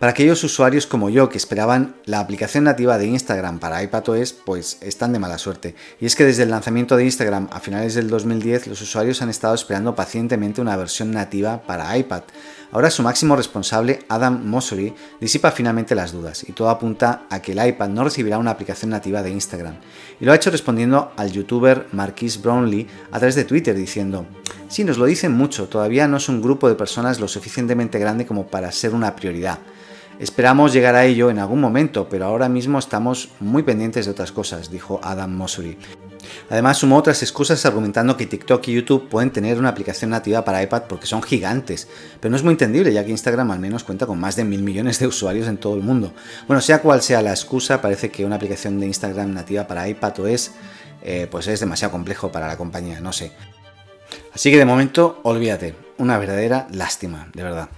Para aquellos usuarios como yo que esperaban la aplicación nativa de Instagram para iPadOS, pues están de mala suerte. Y es que desde el lanzamiento de Instagram a finales del 2010, los usuarios han estado esperando pacientemente una versión nativa para iPad. Ahora su máximo responsable, Adam Mosseri, disipa finalmente las dudas y todo apunta a que el iPad no recibirá una aplicación nativa de Instagram. Y lo ha hecho respondiendo al youtuber Marquis Brownlee a través de Twitter diciendo, sí, nos lo dicen mucho, todavía no es un grupo de personas lo suficientemente grande como para ser una prioridad. Esperamos llegar a ello en algún momento, pero ahora mismo estamos muy pendientes de otras cosas, dijo Adam Mosseri. Además, sumó otras excusas argumentando que TikTok y YouTube pueden tener una aplicación nativa para iPad porque son gigantes, pero no es muy entendible ya que Instagram al menos cuenta con más de mil millones de usuarios en todo el mundo. Bueno, sea cual sea la excusa, parece que una aplicación de Instagram nativa para iPad o es, eh, pues es demasiado complejo para la compañía, no sé. Así que de momento, olvídate, una verdadera lástima, de verdad.